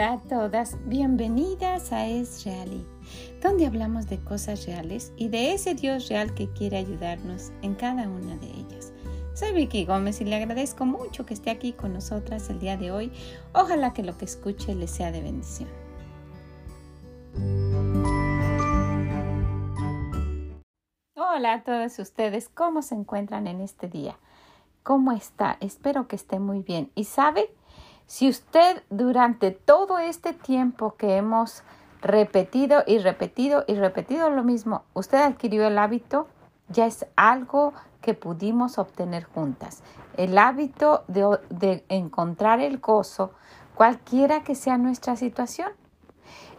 Hola a todas, bienvenidas a Es donde hablamos de cosas reales y de ese Dios real que quiere ayudarnos en cada una de ellas. Soy Vicky Gómez y le agradezco mucho que esté aquí con nosotras el día de hoy. Ojalá que lo que escuche le sea de bendición. Hola a todos ustedes, ¿cómo se encuentran en este día? ¿Cómo está? Espero que esté muy bien. ¿Y sabe? Si usted durante todo este tiempo que hemos repetido y repetido y repetido lo mismo, usted adquirió el hábito, ya es algo que pudimos obtener juntas. El hábito de, de encontrar el gozo, cualquiera que sea nuestra situación.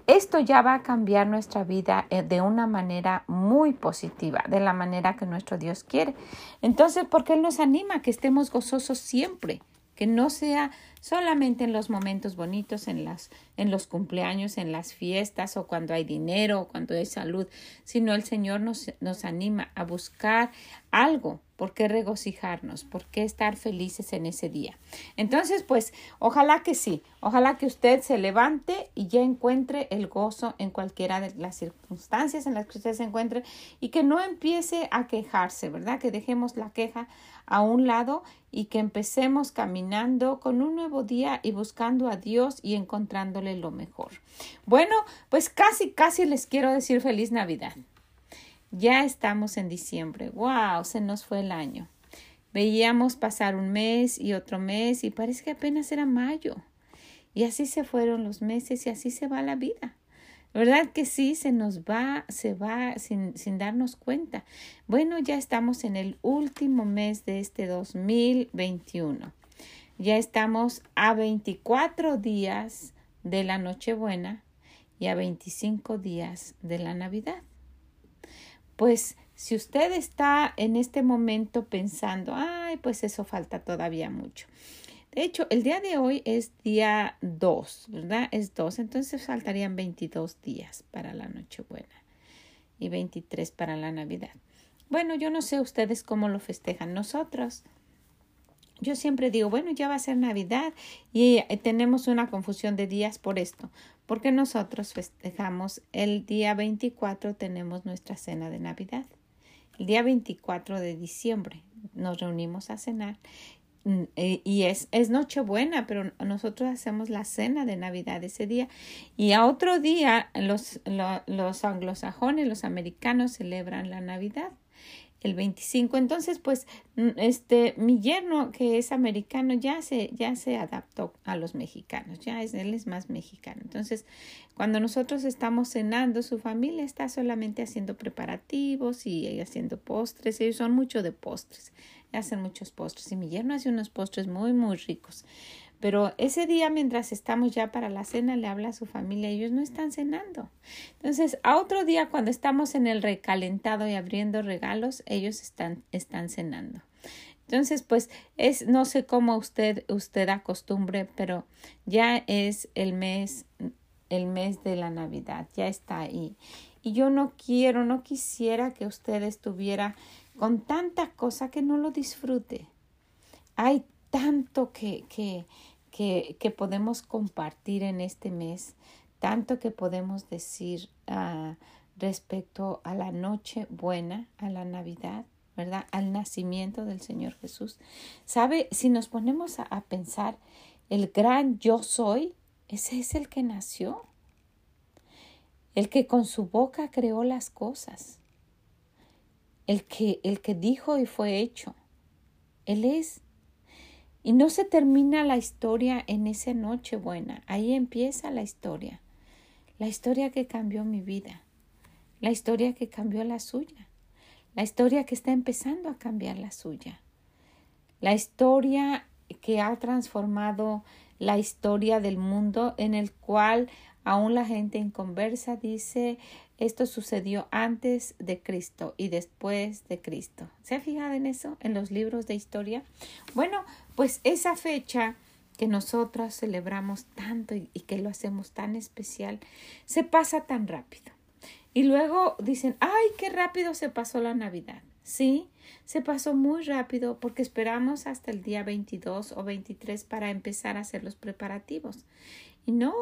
Esto ya va a cambiar nuestra vida eh, de una manera muy positiva, de la manera que nuestro Dios quiere. Entonces, porque Él nos anima a que estemos gozosos siempre, que no sea solamente en los momentos bonitos, en, las, en los cumpleaños, en las fiestas o cuando hay dinero o cuando hay salud, sino el Señor nos, nos anima a buscar algo por qué regocijarnos, por qué estar felices en ese día. Entonces, pues, ojalá que sí, ojalá que usted se levante y ya encuentre el gozo en cualquiera de las circunstancias en las que usted se encuentre y que no empiece a quejarse, ¿verdad? Que dejemos la queja a un lado y que empecemos caminando con un nuevo día y buscando a Dios y encontrándole lo mejor. Bueno, pues casi, casi les quiero decir feliz Navidad. Ya estamos en diciembre. ¡Wow! Se nos fue el año. Veíamos pasar un mes y otro mes y parece que apenas era mayo. Y así se fueron los meses y así se va la vida. ¿Verdad que sí? Se nos va, se va sin, sin darnos cuenta. Bueno, ya estamos en el último mes de este 2021. Ya estamos a 24 días de la Nochebuena y a 25 días de la Navidad. Pues si usted está en este momento pensando, ay, pues eso falta todavía mucho. De hecho, el día de hoy es día 2, ¿verdad? Es 2, entonces faltarían 22 días para la Nochebuena y 23 para la Navidad. Bueno, yo no sé ustedes cómo lo festejan. Nosotros, yo siempre digo, bueno, ya va a ser Navidad y eh, tenemos una confusión de días por esto, porque nosotros festejamos el día 24, tenemos nuestra cena de Navidad. El día 24 de diciembre nos reunimos a cenar mm, eh, y es, es Nochebuena, pero nosotros hacemos la cena de Navidad ese día. Y a otro día los, los anglosajones, los americanos celebran la Navidad el 25. Entonces, pues, mm, este, mi yerno, que es americano, ya se, ya se adaptó a los mexicanos, ya es, él es más mexicano. Entonces, cuando nosotros estamos cenando, su familia está solamente haciendo preparativos y haciendo postres, ellos son mucho de postres, hacen muchos postres y mi yerno hace unos postres muy, muy ricos. Pero ese día, mientras estamos ya para la cena, le habla a su familia, ellos no están cenando. Entonces, a otro día, cuando estamos en el recalentado y abriendo regalos, ellos están, están cenando. Entonces, pues es, no sé cómo usted, usted acostumbre, pero ya es el mes, el mes de la Navidad, ya está ahí. Y yo no quiero, no quisiera que usted estuviera con tanta cosa que no lo disfrute. Hay tanto que, que, que, que podemos compartir en este mes, tanto que podemos decir uh, respecto a la noche buena, a la Navidad, ¿verdad? Al nacimiento del Señor Jesús. ¿Sabe? Si nos ponemos a, a pensar, el gran yo soy, ese es el que nació, el que con su boca creó las cosas, el que, el que dijo y fue hecho. Él es y no se termina la historia en esa noche buena, ahí empieza la historia, la historia que cambió mi vida, la historia que cambió la suya, la historia que está empezando a cambiar la suya, la historia que ha transformado la historia del mundo en el cual aún la gente en conversa dice esto sucedió antes de Cristo y después de Cristo. ¿Se ha fijado en eso en los libros de historia? Bueno, pues esa fecha que nosotros celebramos tanto y, que lo hacemos tan especial, se pasa tan rápido. Y luego dicen, ay, qué rápido se pasó la Navidad. Sí, se pasó muy rápido porque esperamos hasta el día 22 o 23 para empezar a hacer los preparativos. Y no,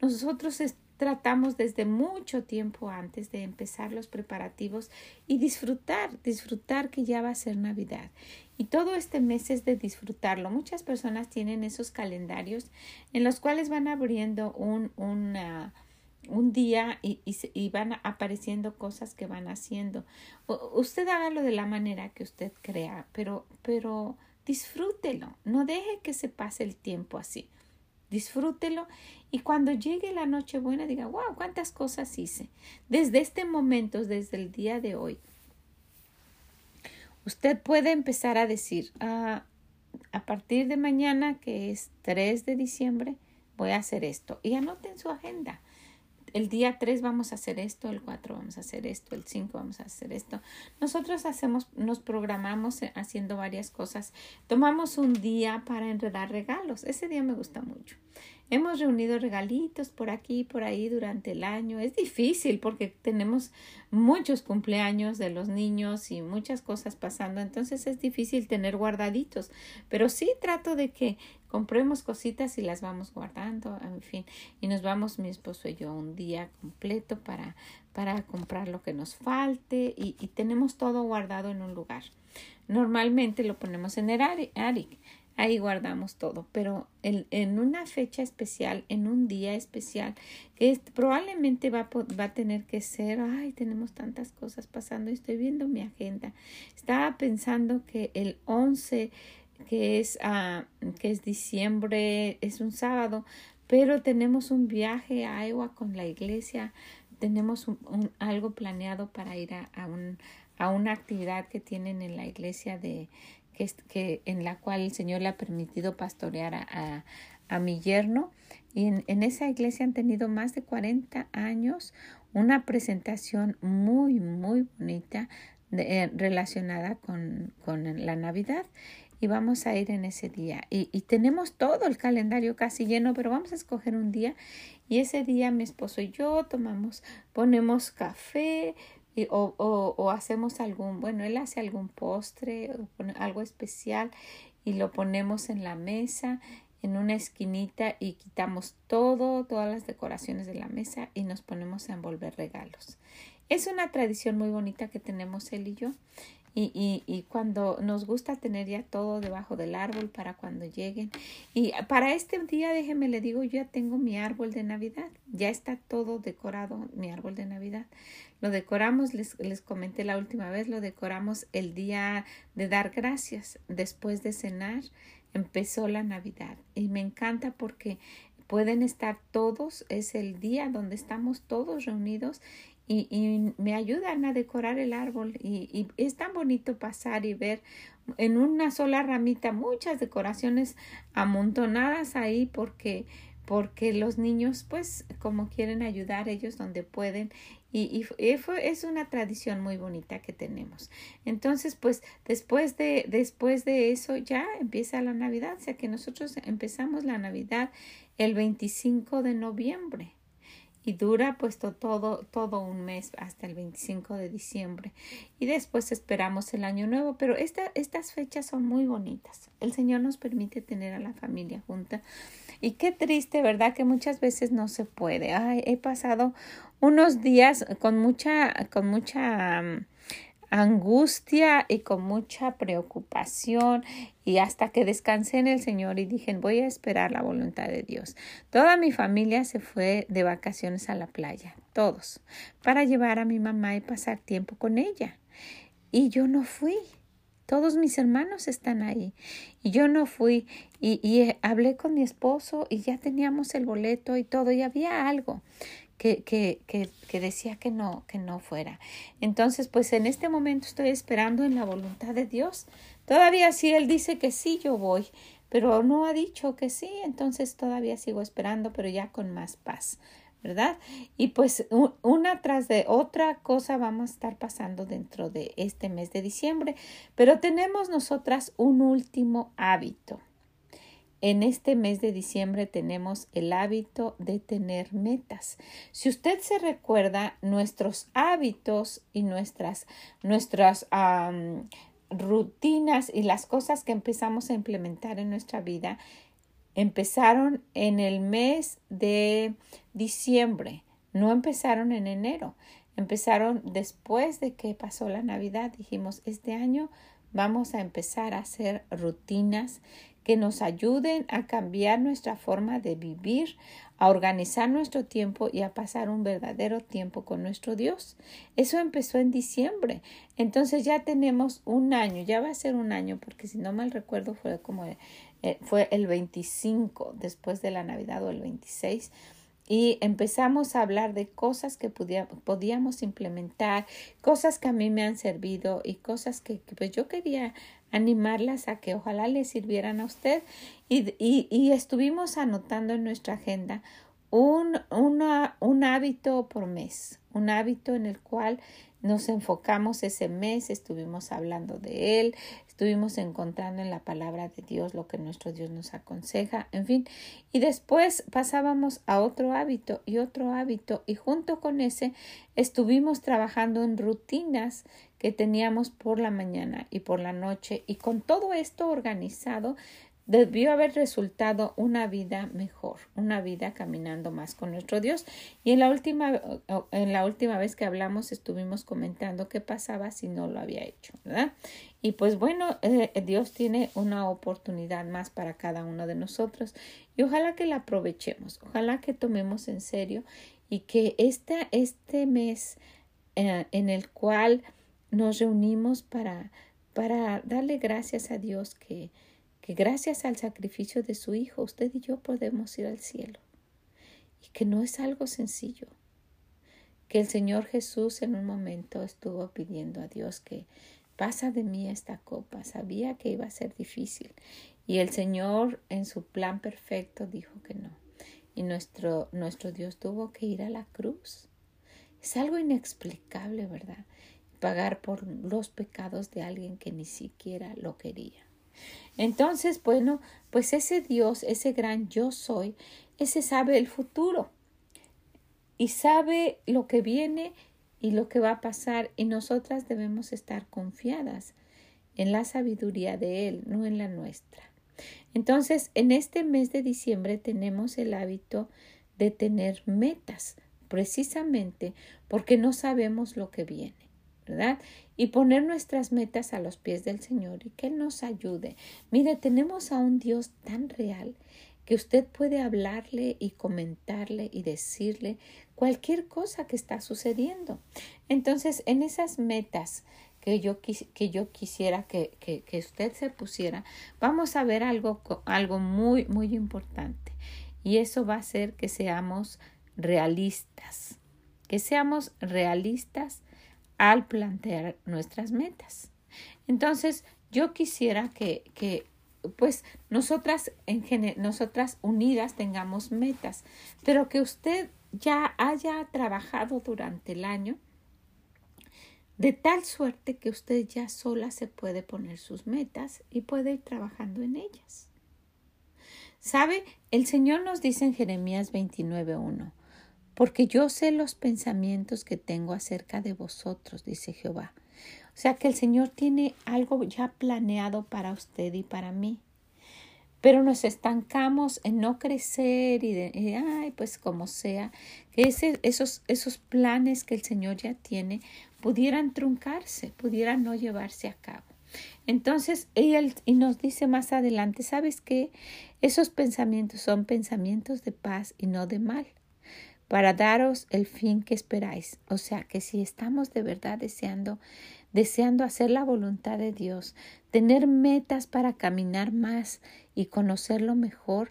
nosotros tratamos desde mucho tiempo antes de empezar los preparativos y disfrutar, disfrutar que ya va a ser Navidad. Y todo este mes es de disfrutarlo. Muchas personas tienen esos calendarios en los cuales van abriendo un, un día y, y, van apareciendo cosas que van haciendo. usted hágalo de la manera que usted crea, pero, pero disfrútelo. No deje que se pase el tiempo así. Disfrútelo y cuando llegue la noche buena diga, wow, cuántas cosas hice. Desde este momento, desde el día de hoy, usted puede empezar a decir, ah, a partir de mañana, que es 3 de diciembre, voy a hacer esto. Y anote en su agenda el día 3 vamos a hacer esto, el 4 vamos a hacer esto, el 5 vamos a hacer esto. Nosotros hacemos, nos programamos haciendo varias cosas. Tomamos un día para enredar regalos. Ese día me gusta mucho. Hemos reunido regalitos por aquí y por ahí durante el año. Es difícil porque tenemos muchos cumpleaños de los niños y muchas cosas pasando, entonces es difícil tener guardaditos. Pero sí trato de que compremos cositas y las vamos guardando, en fin, y nos vamos mi esposo y yo un día completo para, para comprar lo que nos falte y, y tenemos todo guardado en un lugar. Normalmente lo ponemos en el ARIC ahí guardamos todo, pero en, en, una fecha especial, en un día especial, que probablemente va, va a tener que ser, ay, tenemos tantas cosas pasando, estoy viendo mi agenda. Estaba pensando que el 11, que es, uh, que es diciembre, es un sábado, pero tenemos un viaje a Iowa con la iglesia, tenemos un, algo planeado para ir a, un, a una actividad que tienen en la iglesia de que, en la cual el Señor le ha permitido pastorear a, a, mi yerno. Y en, en, esa iglesia han tenido más de 40 años una presentación muy, muy bonita eh, relacionada con, con, la Navidad. Y vamos a ir en ese día. Y, y tenemos todo el calendario casi lleno, pero vamos a escoger un día. Y ese día mi esposo y yo tomamos, ponemos café, o, o, o, hacemos algún, bueno, él hace algún postre, algo especial y lo ponemos en la mesa, en una esquinita y quitamos todo, todas las decoraciones de la mesa y nos ponemos a envolver regalos. Es una tradición muy bonita que tenemos él y yo y, cuando nos gusta tener ya todo debajo del árbol para cuando lleguen. Y para este día, déjeme le digo, yo ya tengo mi árbol de Navidad, ya está todo decorado, mi árbol de Navidad. Lo decoramos, les, les comenté la última vez, lo decoramos el día de dar gracias. Después de cenar, empezó la Navidad y me encanta porque pueden estar todos, es el día donde estamos todos reunidos y, y, me ayudan a decorar el árbol y, y, es tan bonito pasar y ver en una sola ramita muchas decoraciones amontonadas ahí porque porque los niños pues como quieren ayudar ellos donde pueden. Y, y, es una tradición muy bonita que tenemos. Entonces pues después de después de eso ya empieza la navidad o sea que nosotros empezamos la navidad el 25 de noviembre y dura pues todo, todo un mes hasta el 25 de diciembre. Y después esperamos el año nuevo pero esta, estas fechas son muy bonitas. El Señor nos permite tener a la familia junta. Y qué triste verdad que muchas veces no se puede. Ay, he pasado unos días con mucha con mucha mm, angustia y con mucha preocupación y hasta que descansé en el Señor y dije voy a esperar la voluntad de Dios. Toda mi familia se fue de vacaciones a la playa, todos, para llevar a mi mamá y pasar tiempo con ella. Y yo no fui. Todos mis hermanos están ahí y yo no fui y, y hablé con mi esposo y ya teníamos el boleto y todo y había algo que, que, que, que, decía que no, que no fuera. Entonces, pues en este momento estoy esperando en la voluntad de Dios. Todavía si Él dice que sí, yo voy, pero no ha dicho que sí, entonces todavía sigo esperando, pero ya con más paz. ¿verdad? Y pues una tras de otra cosa vamos a estar pasando dentro de este mes de diciembre, pero tenemos nosotras un último hábito. En este mes de diciembre tenemos el hábito de tener metas. Si usted se recuerda, nuestros hábitos y nuestras, nuestras rutinas y las cosas que empezamos a implementar en nuestra vida empezaron en el mes de diciembre, no empezaron en enero, empezaron después de que pasó la Navidad. Dijimos, este año vamos a empezar a hacer rutinas que nos ayuden a cambiar nuestra forma de vivir, a organizar nuestro tiempo y a pasar un verdadero tiempo con nuestro Dios. Eso empezó en diciembre. Entonces ya tenemos un año, ya va a ser un año, porque si no mal recuerdo fue como eh, fue el 25 después de la Navidad o el 26 y empezamos a hablar de cosas que podíamos implementar, cosas que a mí me han servido y cosas que, pues yo quería animarlas a que ojalá les sirvieran a usted. Y, y, estuvimos anotando en nuestra agenda un, un hábito por mes, un hábito en el cual nos enfocamos ese mes, estuvimos hablando de él, estuvimos encontrando en la palabra de Dios lo que nuestro Dios nos aconseja, en fin, y después pasábamos a otro hábito y otro hábito y junto con ese estuvimos trabajando en rutinas que teníamos por la mañana y por la noche y con todo esto organizado debió haber resultado una vida mejor, una vida caminando más con nuestro Dios. Y en la última, en la última vez que hablamos estuvimos comentando qué pasaba si no lo había hecho, ¿verdad? Y pues bueno, eh, Dios tiene una oportunidad más para cada uno de nosotros y ojalá que la aprovechemos, ojalá que tomemos en serio y que este, este mes eh, en el cual nos reunimos para, para darle gracias a Dios que que gracias al sacrificio de su Hijo usted y yo podemos ir al cielo y que no es algo sencillo, que el Señor Jesús en un momento estuvo pidiendo a Dios que pasa de mí esta copa, sabía que iba a ser difícil y el Señor en su plan perfecto dijo que no y nuestro, nuestro Dios tuvo que ir a la cruz. Es algo inexplicable, ¿verdad? Pagar por los pecados de alguien que ni siquiera lo quería. Entonces, bueno, pues ese Dios, ese gran yo soy, ese sabe el futuro y sabe lo que viene y lo que va a pasar y nosotras debemos estar confiadas en la sabiduría de Él, no en la nuestra. Entonces, en este mes de diciembre tenemos el hábito de tener metas, precisamente porque no sabemos lo que viene. ¿Verdad? Y poner nuestras metas a los pies del Señor y que Él nos ayude. Mire, tenemos a un Dios tan real que usted puede hablarle y comentarle y decirle cualquier cosa que está sucediendo. Entonces, en esas metas que yo, que yo quisiera que, que, que usted se pusiera, vamos a ver algo, algo muy, muy importante. Y eso va a ser que seamos realistas, que seamos realistas al plantear nuestras metas. Entonces, yo quisiera que, que pues nosotras en nosotras unidas tengamos metas, pero que usted ya haya trabajado durante el año de tal suerte que usted ya sola se puede poner sus metas y puede ir trabajando en ellas. ¿Sabe? El Señor nos dice en Jeremías 29.1 porque yo sé los pensamientos que tengo acerca de vosotros, dice Jehová. O sea que el Señor tiene algo ya planeado para usted y para mí. Pero nos estancamos en no crecer y ay, pues como sea, que esos, esos planes que el Señor ya tiene pudieran truncarse, pudieran no llevarse a cabo. Entonces, él y nos dice más adelante, ¿sabes qué? Esos pensamientos son pensamientos de paz y no de mal, para daros el fin que esperáis. O sea que si estamos de verdad deseando, deseando hacer la voluntad de Dios, tener metas para caminar más y conocerlo mejor,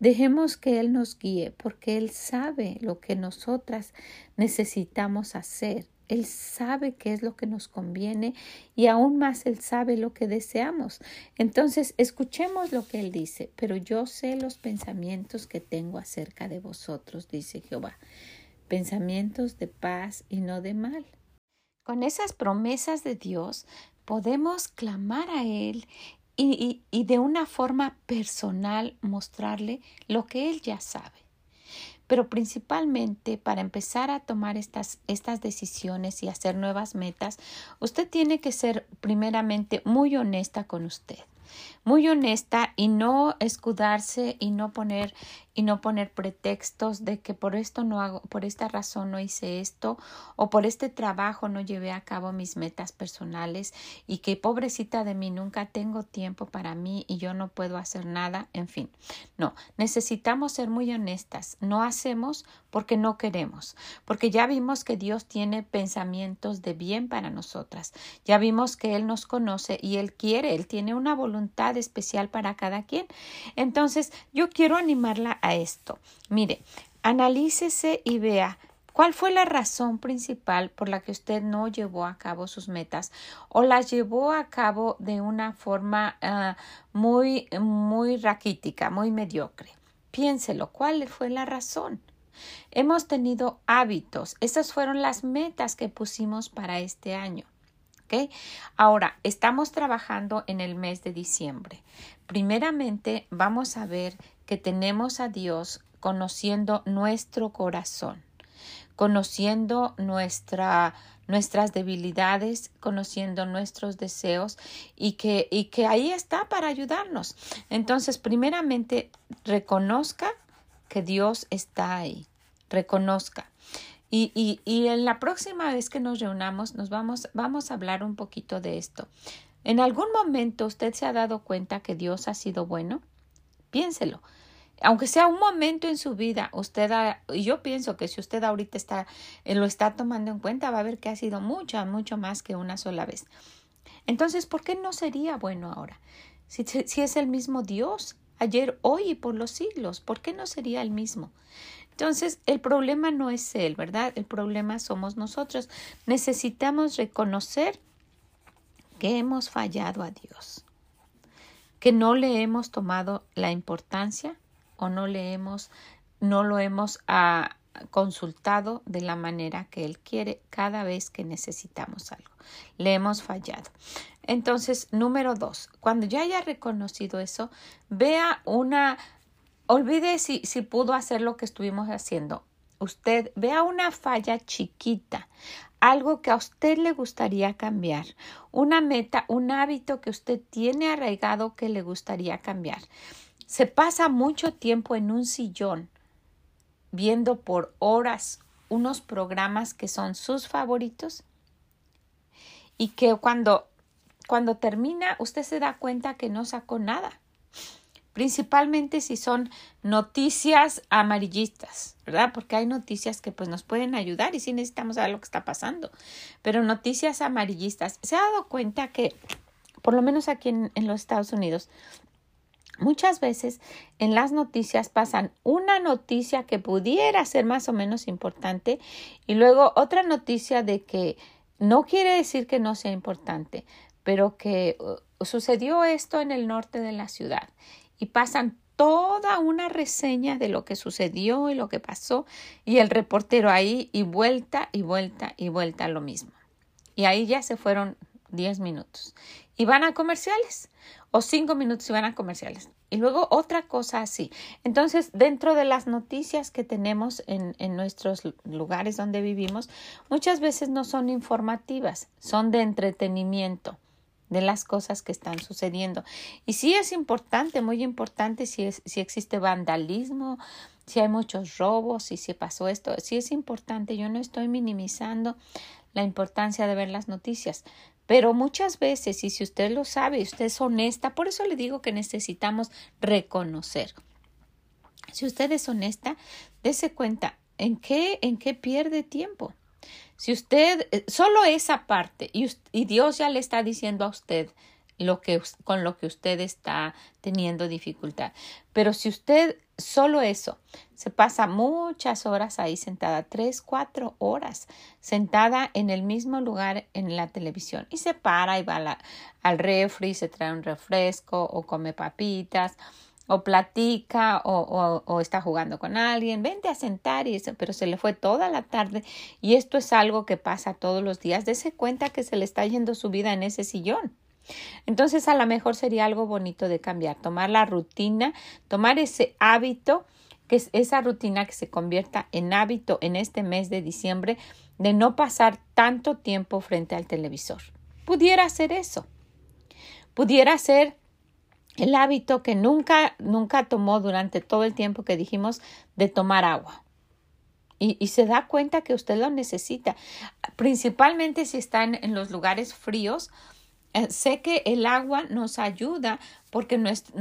dejemos que Él nos guíe, porque Él sabe lo que nosotras necesitamos hacer él sabe qué es lo que nos conviene y aún más Él sabe lo que deseamos. Entonces, escuchemos lo que Él dice, pero yo sé los pensamientos que tengo acerca de vosotros, dice Jehová, pensamientos de paz y no de mal. Con esas promesas de Dios podemos clamar a Él y, y de una forma personal mostrarle lo que Él ya sabe. Pero principalmente para empezar a tomar estas, estas decisiones y hacer nuevas metas, usted tiene que ser primeramente muy honesta con usted. Muy honesta y no escudarse y no poner y no poner pretextos de que por esto no hago, por esta razón no hice esto o por este trabajo no llevé a cabo mis metas personales y que pobrecita de mí nunca tengo tiempo para mí y yo no puedo hacer nada, en fin. No, necesitamos ser muy honestas. No hacemos porque no queremos, porque ya vimos que Dios tiene pensamientos de bien para nosotras. Ya vimos que Él nos conoce y Él quiere, Él tiene una voluntad especial para cada quien. Entonces, yo quiero animarla a esto. Mire, analícese y vea ¿Cuál fue la razón principal por la que usted no llevó a cabo sus metas o las llevó a cabo de una forma ah, muy, muy raquítica, muy mediocre? Piénselo, ¿cuál fue la razón? Hemos tenido hábitos, esas fueron las metas que pusimos para este año. Ahora, estamos trabajando en el mes de diciembre. Primeramente, vamos a ver que tenemos a Dios conociendo nuestro corazón, conociendo nuestra, nuestras debilidades, conociendo nuestros deseos y que, y que ahí está para ayudarnos. Entonces, primeramente, reconozca que Dios está ahí, reconozca. Y, en la próxima vez que nos reunamos, nos vamos, vamos a hablar un poquito de esto. ¿En algún momento usted se ha dado cuenta que Dios ha sido bueno? Piénselo. Aunque sea un momento en su vida, usted y yo pienso que si usted ahorita está, eh, lo está tomando en cuenta, va a ver que ha sido mucho, mucho más que una sola vez. Entonces, ¿por qué no sería bueno ahora? Si es el mismo Dios, ayer, hoy y por los siglos, ¿por qué no sería el mismo? Entonces, el problema no es Él, ¿verdad? El problema somos nosotros. Necesitamos reconocer que hemos fallado a Dios, que no le hemos tomado la importancia o no le hemos, no lo hemos ah, consultado de la manera que Él quiere cada vez que necesitamos algo. Le hemos fallado. Entonces, número dos, cuando ya haya reconocido eso, vea una, olvide si, si pudo hacer lo que estuvimos haciendo. Usted vea una falla chiquita, algo que a usted le gustaría cambiar, una meta, un hábito que usted tiene arraigado que le gustaría cambiar. Se pasa mucho tiempo en un sillón viendo por horas unos programas que son sus favoritos y que cuando cuando termina usted se da cuenta que no sacó nada principalmente si son noticias amarillistas, ¿verdad? Porque hay noticias que pues nos pueden ayudar y sí necesitamos saber lo que está pasando, pero noticias amarillistas. Se ha dado cuenta que, por lo menos aquí en, en los Estados Unidos, Muchas veces en las noticias pasan una noticia que pudiera ser más o menos importante y luego otra noticia de que no quiere decir que no sea importante, pero que uh, sucedió esto en el norte de la ciudad pasan toda una reseña de lo que sucedió y lo que pasó y el reportero ahí y vuelta y vuelta y vuelta lo mismo. Y ahí ya se fueron 10 minutos. Y van a comerciales o 5 minutos y van a comerciales. Y luego otra cosa así. Entonces, dentro de las noticias que tenemos en, en nuestros lugares donde vivimos, muchas veces no son informativas, son de entretenimiento de las cosas que están sucediendo. Y sí es importante, muy importante si, es, si existe vandalismo, si hay muchos robos, si pasó esto, sí es importante. Yo no estoy minimizando la importancia de ver las noticias, pero muchas veces, y si usted lo sabe, usted es honesta, por eso le digo que necesitamos reconocer. Si usted es honesta, dése cuenta en qué, en qué pierde tiempo. Si usted, eh, solo esa parte, y, Dios ya le está diciendo a usted lo que, con lo que usted está teniendo dificultad. Pero si usted solo eso, se pasa muchas horas ahí sentada, tres, cuatro horas, sentada en el mismo lugar en la televisión y se para y va al refri, se trae un refresco o come papitas o platica o, está jugando con alguien, vente a sentar y eso, pero se le fue toda la tarde y esto es algo que pasa todos los días. Dese cuenta que se le está yendo su vida en ese sillón. Entonces a lo mejor sería algo bonito de cambiar, tomar la rutina, tomar ese hábito, que es esa rutina que se convierta en hábito en este mes de diciembre de no pasar tanto tiempo frente al televisor. Pudiera ser eso. Pudiera ser el hábito que nunca, nunca tomó durante todo el tiempo que dijimos de tomar agua. Y, se da cuenta que usted lo necesita, principalmente si está en, los lugares fríos. Eh, sé que el agua nos ayuda porque nuestro,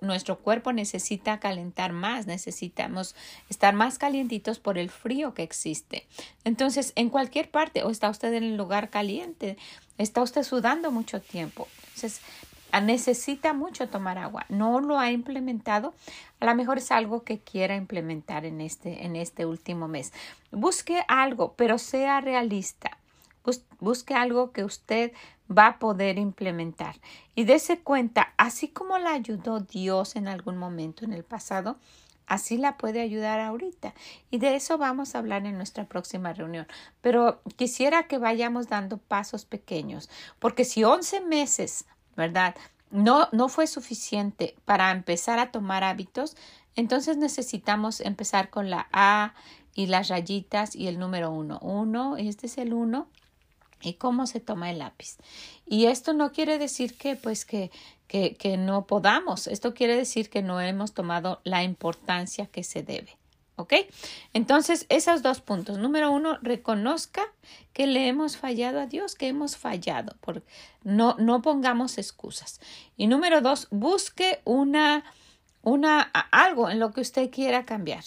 nuestro, cuerpo necesita calentar más, necesitamos estar más calientitos por el frío que existe. Entonces, en cualquier parte, o está usted en el lugar caliente, está usted sudando mucho tiempo. Entonces, necesita mucho tomar agua. No lo ha implementado. A lo mejor es algo que quiera implementar en este, en este último mes. Busque algo, pero sea realista. busque algo que usted va a poder implementar. Y dése cuenta, así como la ayudó Dios en algún momento en el pasado, Así la puede ayudar ahorita. Y de eso vamos a hablar en nuestra próxima reunión. Pero quisiera que vayamos dando pasos pequeños, porque si 11 meses ¿verdad? No, no fue suficiente para empezar a tomar hábitos, entonces necesitamos empezar con la A y las rayitas y el número uno. Uno, este es el uno. ¿Y cómo se toma el lápiz? Y esto no quiere decir que, pues, que, que, que no podamos. Esto quiere decir que no hemos tomado la importancia que se debe. ¿Ok? Entonces, esos dos puntos. Número uno, reconozca que le hemos fallado a Dios, que hemos fallado. Por, no, no pongamos excusas. Y número dos, busque una, una, algo en lo que usted quiera cambiar.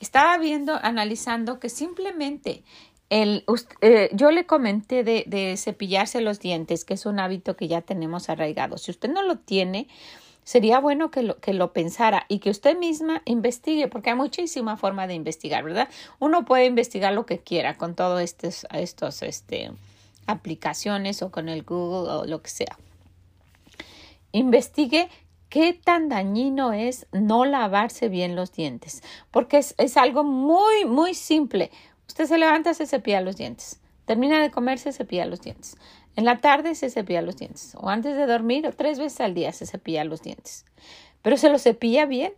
Estaba viendo, analizando que simplemente el, eh, yo le comenté de, de cepillarse los dientes, que es un hábito que ya tenemos arraigado. Si usted no lo tiene, sería bueno que lo, que lo pensara y que usted misma investigue, porque hay muchísima forma de investigar, ¿verdad? Uno puede investigar lo que quiera con todas estos, estos este, aplicaciones o con el Google o lo que sea. Investigue qué tan dañino es no lavarse bien los dientes, porque es, es algo muy, muy simple. Usted se levanta, se cepilla los dientes. Termina de comer, se cepilla los dientes. En la tarde se cepilla los dientes o antes de dormir o tres veces al día se cepilla los dientes. Pero se los cepilla bien.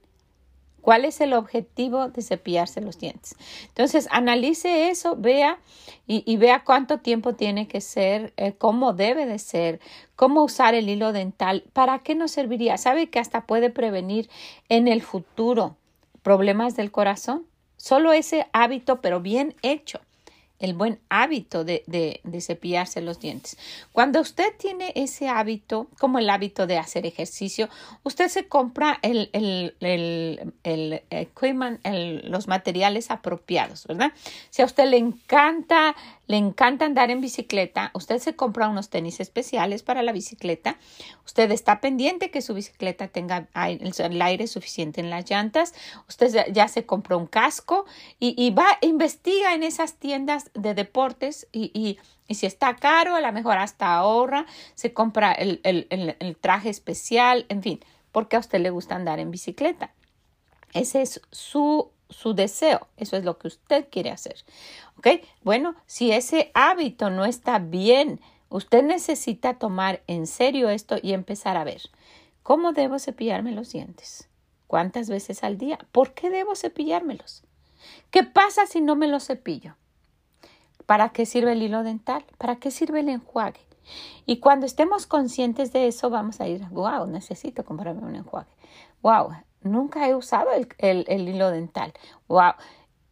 ¿Cuál es el objetivo de cepillarse los dientes? Entonces, analice eso, vea y, vea cuánto tiempo tiene que ser, eh, cómo debe de ser, cómo usar el hilo dental, para qué nos serviría. ¿Sabe que hasta puede prevenir en el futuro problemas del corazón? Solo ese hábito, pero bien hecho el buen hábito de, de, cepillarse los dientes. Cuando usted tiene ese hábito, como el hábito de hacer ejercicio, usted se compra el, el, el, el los materiales apropiados, ¿verdad? Si a usted le encanta le encanta andar en bicicleta, usted se compra unos tenis especiales para la bicicleta, usted está pendiente que su bicicleta tenga el aire suficiente en las llantas, usted ya se compró un casco y, va, investiga en esas tiendas de deportes y, y, si está caro, a lo mejor hasta ahorra, se compra el, el traje especial, en fin, porque a usted le gusta andar en bicicleta. Ese es su su deseo. Eso es lo que usted quiere hacer. ¿Ok? Bueno, si ese hábito no está bien, usted necesita tomar en serio esto y empezar a ver. ¿Cómo debo cepillarme los dientes? ¿Cuántas veces al día? ¿Por qué debo cepillármelos? ¿Qué pasa si no me los cepillo? ¿Para qué sirve el hilo dental? ¿Para qué sirve el enjuague? Y cuando estemos conscientes de eso, vamos a ir, wow, necesito comprarme un enjuague. Wow, nunca he usado el, hilo dental. ¡Wow!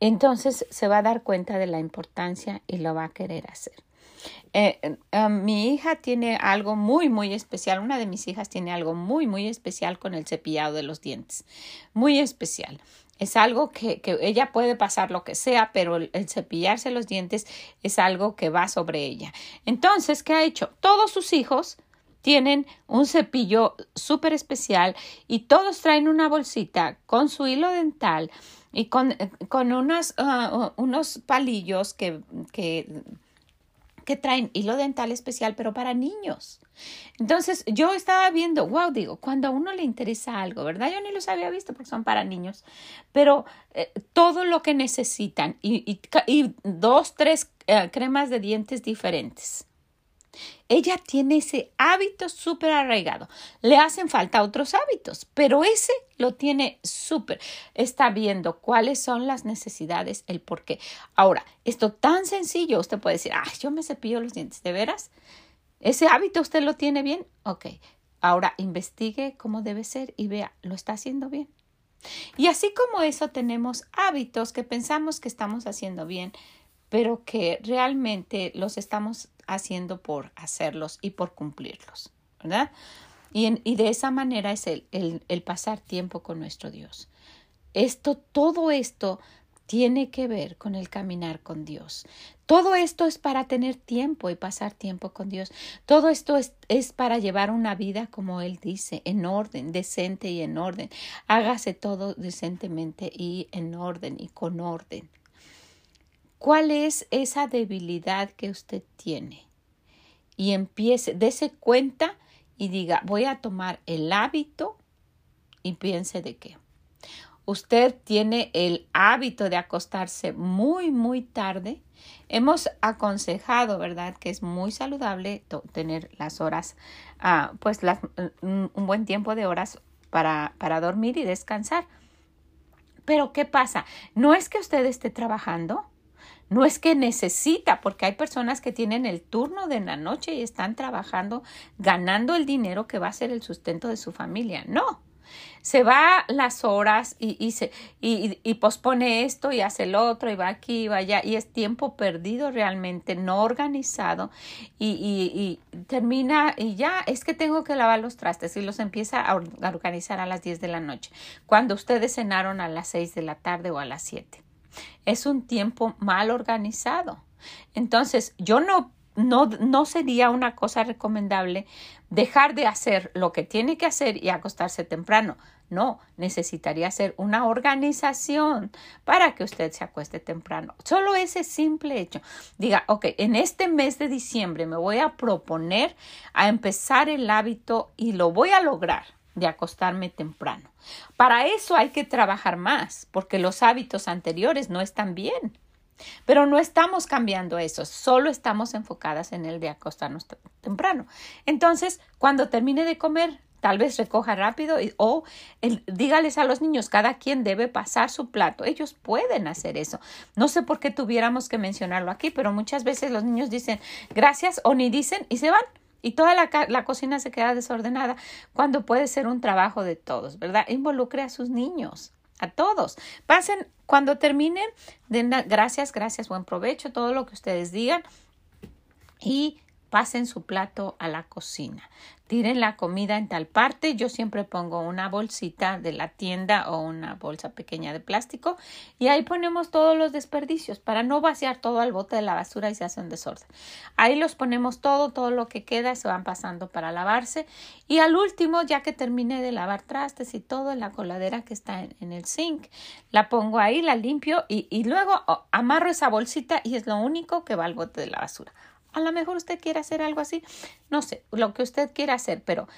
Entonces se va a dar cuenta de la importancia y lo va a querer hacer. Eh, eh, mi hija tiene algo muy, muy especial. Una de mis hijas tiene algo muy, muy especial con el cepillado de los dientes. Muy especial. Es algo que, ella puede pasar lo que sea, pero el, el, cepillarse los dientes es algo que va sobre ella. Entonces, ¿qué ha hecho? Todos sus hijos tienen un cepillo súper especial y todos traen una bolsita con su hilo dental y con, con unas, ah, unos palillos que, que, que traen hilo dental especial, pero para niños. Entonces yo estaba viendo, wow, digo, cuando a uno le interesa algo, ¿verdad? Yo ni los había visto porque son para niños, pero eh, todo lo que necesitan y, y, dos, tres eh, cremas de dientes diferentes ella tiene ese hábito súper arraigado. Le hacen falta otros hábitos, pero ese lo tiene súper. Está viendo cuáles son las necesidades, el por qué. Ahora, esto tan sencillo, usted puede decir, ay, yo me cepillo los dientes, ¿de veras? ¿Ese hábito usted lo tiene bien? Ok. Ahora investigue cómo debe ser y vea, ¿lo está haciendo bien? Y así como eso tenemos hábitos que pensamos que estamos haciendo bien, pero que realmente los estamos haciendo por hacerlos y por cumplirlos, ¿verdad? Y, de esa manera es el, el, pasar tiempo con nuestro Dios. Esto, todo esto tiene que ver con el caminar con Dios. Todo esto es para tener tiempo y pasar tiempo con Dios. Todo esto es, es, para llevar una vida, como Él dice, en orden, decente y en orden. Hágase todo decentemente y en orden y con orden. ¿Cuál es esa debilidad que usted tiene? Y empiece, dése cuenta y diga, voy a tomar el hábito y piense de qué usted tiene el hábito de acostarse muy, muy tarde, hemos aconsejado, ¿verdad?, que es muy saludable tener las horas, ah, pues un buen tiempo de horas para, para dormir y descansar. Pero ¿qué pasa? No es que usted esté trabajando, no es que necesita, porque hay personas que tienen el turno de la noche y están trabajando, ganando el dinero que va a ser el sustento de su familia. No, se va las horas y, y, se, y, y, pospone esto y hace el otro y va aquí y va allá y es tiempo perdido realmente, no organizado y, termina y ya es que tengo que lavar los trastes y los empieza a organizar a las 10 de la noche, cuando ustedes cenaron a las 6 de la tarde o a las 7. Es un tiempo mal organizado. Entonces, yo no no, no sería una cosa recomendable dejar de hacer lo que tiene que hacer y acostarse temprano. No, necesitaría hacer una organización para que usted se acueste temprano. Solo ese simple hecho. Diga, ok, en este mes de diciembre me voy a proponer a empezar el hábito y lo voy a lograr de acostarme temprano. Para eso hay que trabajar más, porque los hábitos anteriores no están bien. Pero no estamos cambiando eso, solo estamos enfocadas en el de acostarnos temprano. Entonces, cuando termine de comer, tal vez recoja rápido o dígales a los niños, cada quien debe pasar su plato. Ellos pueden hacer eso. No sé por qué tuviéramos que mencionarlo aquí, pero muchas veces los niños dicen gracias o ni dicen y se van. Y toda la, la cocina se queda desordenada cuando puede ser un trabajo de todos, ¿verdad? Involucre a sus niños a todos. Pasen cuando terminen, den gracias, gracias, buen provecho, todo lo que ustedes digan y pasen su plato a la cocina tiren la comida en tal parte. Yo siempre pongo una bolsita de la tienda o una bolsa pequeña de plástico y ahí ponemos todos los desperdicios para no vaciar todo al bote de la basura y se hace un desorden. Ahí los ponemos todo, todo lo que queda se van pasando para lavarse y al último, ya que termine de lavar trastes y todo en la coladera que está en, el zinc, la pongo ahí, la limpio y, y luego oh, amarro esa bolsita y es lo único que va al bote de la basura. A lo mejor usted quiere hacer algo así, no sé, lo que usted quiera hacer, pero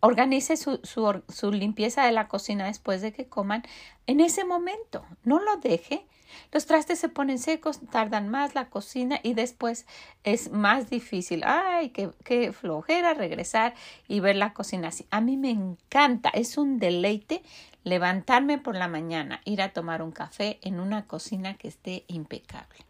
organice su, su, su, limpieza de la cocina después de que coman en ese momento. No lo deje. Los trastes se ponen secos, tardan más la cocina y después es más difícil. Ay, qué, qué flojera regresar y ver la cocina así. A mí me encanta, es un deleite levantarme por la mañana, ir a tomar un café en una cocina que esté impecable.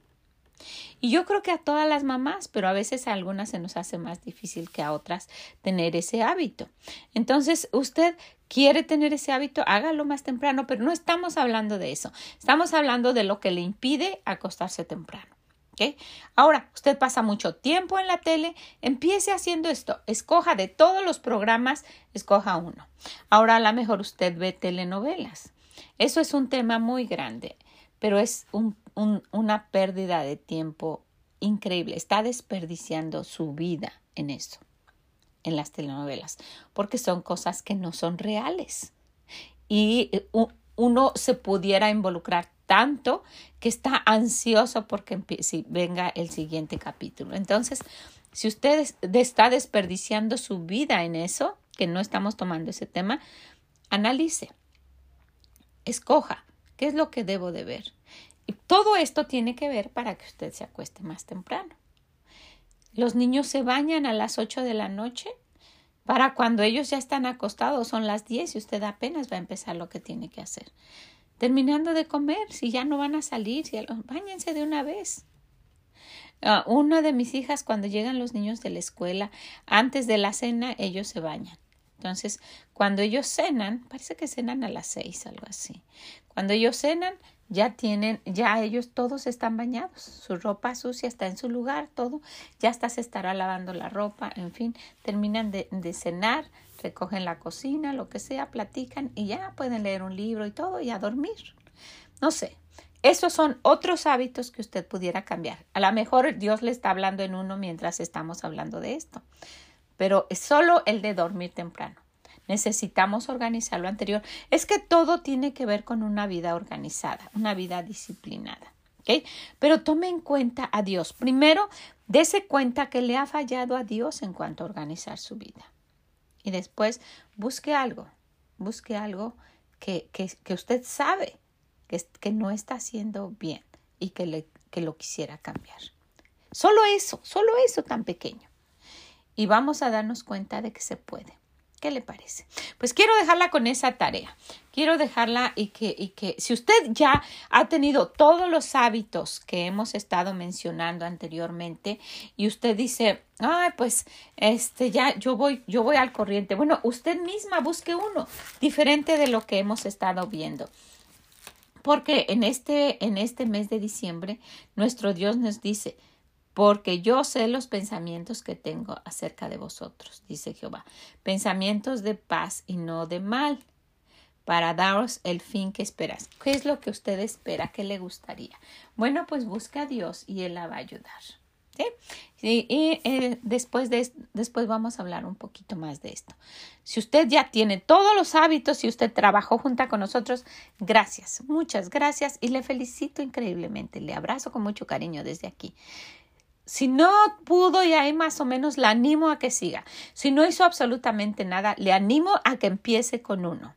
Y yo creo que a todas las mamás, pero a veces a algunas se nos hace más difícil que a otras tener ese hábito. Entonces, usted quiere tener ese hábito, hágalo más temprano, pero no estamos hablando de eso. Estamos hablando de lo que le impide acostarse temprano. ¿Okay? Ahora, usted pasa mucho tiempo en la tele, empiece haciendo esto, escoja de todos los programas, escoja uno. Ahora a lo mejor usted ve telenovelas. Eso es un tema muy grande, pero es un una pérdida de tiempo increíble. Está desperdiciando su vida en eso, en las telenovelas, porque son cosas que no son reales. Y eh, uno se pudiera involucrar tanto que está ansioso porque venga el siguiente capítulo. Entonces, si usted está desperdiciando su vida en eso, que no estamos tomando ese tema, analice, escoja qué es lo que debo de ver todo esto tiene que ver para que usted se acueste más temprano. Los niños se bañan a las 8 de la noche. Para cuando ellos ya están acostados son las 10 y usted apenas va a empezar lo que tiene que hacer. Terminando de comer, si ya no van a salir, bañense de una vez. Uh, una de mis hijas, cuando llegan los niños de la escuela, antes de la cena, ellos se bañan. Entonces, cuando ellos cenan, parece que cenan a las seis, algo así. Cuando ellos cenan, ya tienen, ya ellos todos están bañados, su ropa sucia está en su lugar, todo, ya hasta se estará lavando la ropa, en fin, terminan de, de cenar, recogen la cocina, lo que sea, platican y ya pueden leer un libro y todo y a dormir. No sé, esos son otros hábitos que usted pudiera cambiar. A lo mejor Dios le está hablando en uno mientras estamos hablando de esto, pero es solo el de dormir temprano. Necesitamos organizar lo anterior. Es que todo tiene que ver con una vida organizada, una vida disciplinada. Pero tome en cuenta a Dios. Primero, dése cuenta que le ha fallado a Dios en cuanto a organizar su vida. Y después, busque algo, busque algo que, que, que usted sabe que, que, no está haciendo bien y que, le, que lo quisiera cambiar. Solo eso, solo eso tan pequeño. Y vamos a darnos cuenta de que se puede. ¿Qué le parece? Pues quiero dejarla con esa tarea. Quiero dejarla y que, y que si usted ya ha tenido todos los hábitos que hemos estado mencionando anteriormente y usted dice, ay, pues este ya yo voy, yo voy al corriente. Bueno, usted misma busque uno diferente de lo que hemos estado viendo. Porque en este, en este mes de diciembre, nuestro Dios nos dice, porque yo sé los pensamientos que tengo acerca de vosotros, dice Jehová, pensamientos de paz y no de mal, para daros el fin que esperas. ¿Qué es lo que usted espera? ¿Qué le gustaría? Bueno, pues busca a Dios y Él la va a ayudar. ¿sí? Y, eh, después, de, después vamos a hablar un poquito más de esto. Si usted ya tiene todos los hábitos, si usted trabajó junto con nosotros, gracias, muchas gracias y le felicito increíblemente. Le abrazo con mucho cariño desde aquí. Si no pudo y ahí más o menos le animo a que siga. Si no hizo absolutamente nada, le animo a que empiece con uno.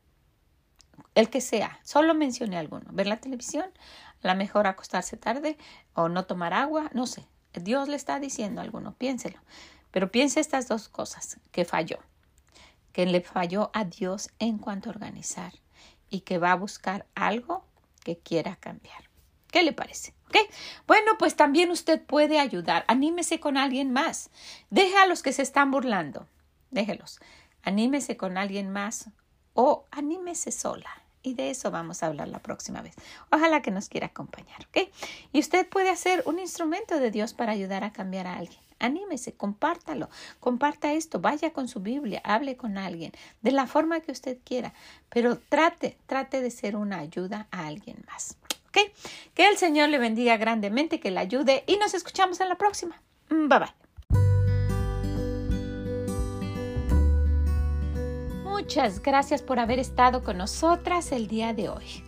El que sea, solo mencione alguno. Ver la televisión, a lo mejor acostarse tarde o no tomar agua, no sé. Dios le está diciendo alguno, piénselo. Pero piense estas dos cosas, que falló, que le falló a Dios en cuanto a organizar y que va a buscar algo que quiera cambiar. ¿Qué le parece? ¿Ok? Bueno, pues también usted puede ayudar. Anímese con alguien más. Deje a los que se están burlando. Déjelos. Anímese con alguien más o anímese sola. Y de eso vamos a hablar la próxima vez. Ojalá que nos quiera acompañar, ¿ok? Y usted puede hacer un instrumento de Dios para ayudar a cambiar a alguien. Anímese, compártalo, comparta esto, vaya con su Biblia, hable con alguien, de la forma que usted quiera, pero trate, trate de ser una ayuda a alguien más. Que el Señor le bendiga grandemente, que le ayude y nos escuchamos en la próxima. Mm, bye bye. Muchas gracias por haber estado con nosotras el día de hoy.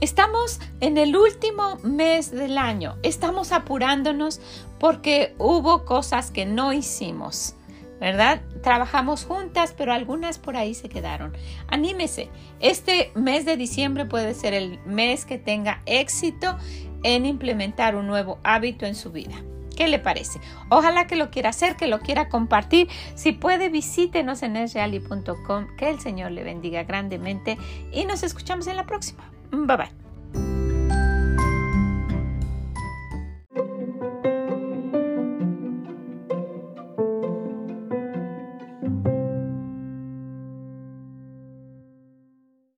Estamos en el último mes del año. Estamos apurándonos porque hubo cosas que no hicimos. ¿Verdad? Trabajamos juntas, pero algunas por ahí se quedaron. Anímese. Este mes de diciembre puede ser el mes que tenga éxito en implementar un nuevo hábito en su vida. ¿Qué le parece? Ojalá que lo quiera hacer, que lo quiera compartir. Si puede, visítenos en esreali.com. Que el Señor le bendiga grandemente y nos escuchamos en la próxima. Bye bye.